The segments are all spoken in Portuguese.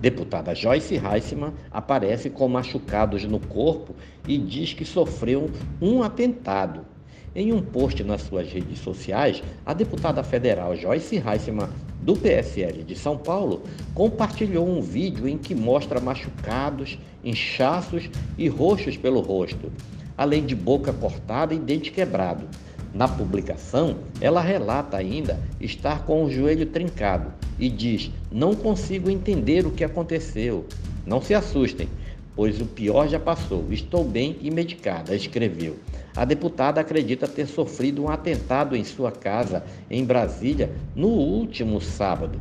Deputada Joyce Heisman aparece com machucados no corpo e diz que sofreu um atentado. Em um post nas suas redes sociais, a deputada federal Joyce Heisman, do PSL de São Paulo, compartilhou um vídeo em que mostra machucados, inchaços e roxos pelo rosto, além de boca cortada e dente quebrado. Na publicação, ela relata ainda estar com o joelho trincado e diz: Não consigo entender o que aconteceu. Não se assustem, pois o pior já passou. Estou bem e medicada, escreveu. A deputada acredita ter sofrido um atentado em sua casa, em Brasília, no último sábado.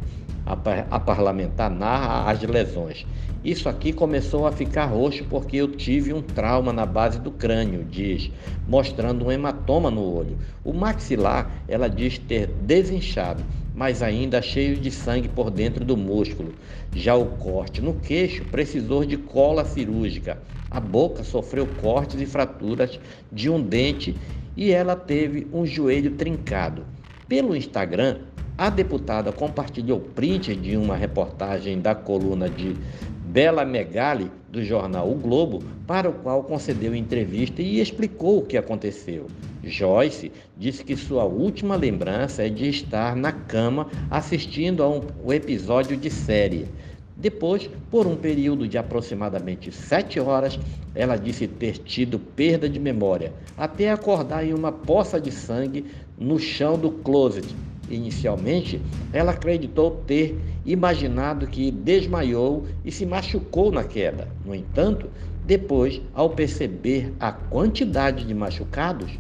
A, parlamentar narra as lesões. Isso aqui começou a ficar roxo porque eu tive um trauma na base do crânio, diz, mostrando um hematoma no olho. O maxilar, ela diz ter desinchado, mas ainda cheio de sangue por dentro do músculo. Já o corte no queixo precisou de cola cirúrgica. A boca sofreu cortes e fraturas de um dente e ela teve um joelho trincado. Pelo Instagram, a deputada compartilhou print de uma reportagem da coluna de Bela Megali, do jornal O Globo, para o qual concedeu entrevista e explicou o que aconteceu. Joyce disse que sua última lembrança é de estar na cama assistindo a um episódio de série. Depois, por um período de aproximadamente sete horas, ela disse ter tido perda de memória, até acordar em uma poça de sangue no chão do closet Inicialmente, ela acreditou ter imaginado que desmaiou e se machucou na queda. No entanto, depois, ao perceber a quantidade de machucados,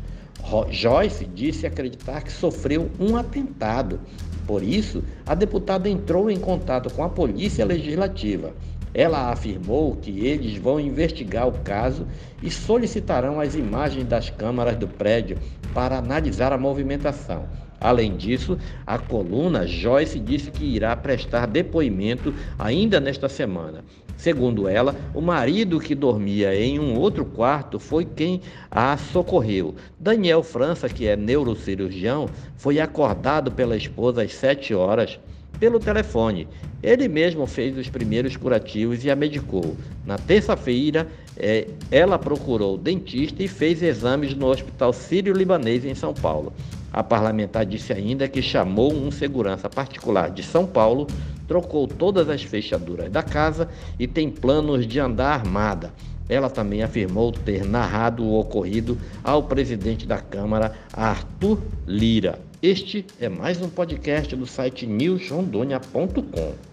Joyce disse acreditar que sofreu um atentado. Por isso, a deputada entrou em contato com a Polícia Legislativa. Ela afirmou que eles vão investigar o caso e solicitarão as imagens das câmaras do prédio para analisar a movimentação. Além disso, a coluna Joyce disse que irá prestar depoimento ainda nesta semana. Segundo ela, o marido que dormia em um outro quarto foi quem a socorreu. Daniel França, que é neurocirurgião, foi acordado pela esposa às 7 horas pelo telefone. Ele mesmo fez os primeiros curativos e a medicou. Na terça-feira, é, ela procurou o dentista e fez exames no Hospital Sírio-Libanês em São Paulo. A parlamentar disse ainda que chamou um segurança particular de São Paulo, trocou todas as fechaduras da casa e tem planos de andar armada. Ela também afirmou ter narrado o ocorrido ao presidente da Câmara, Arthur Lira. Este é mais um podcast do site newsrondônia.com.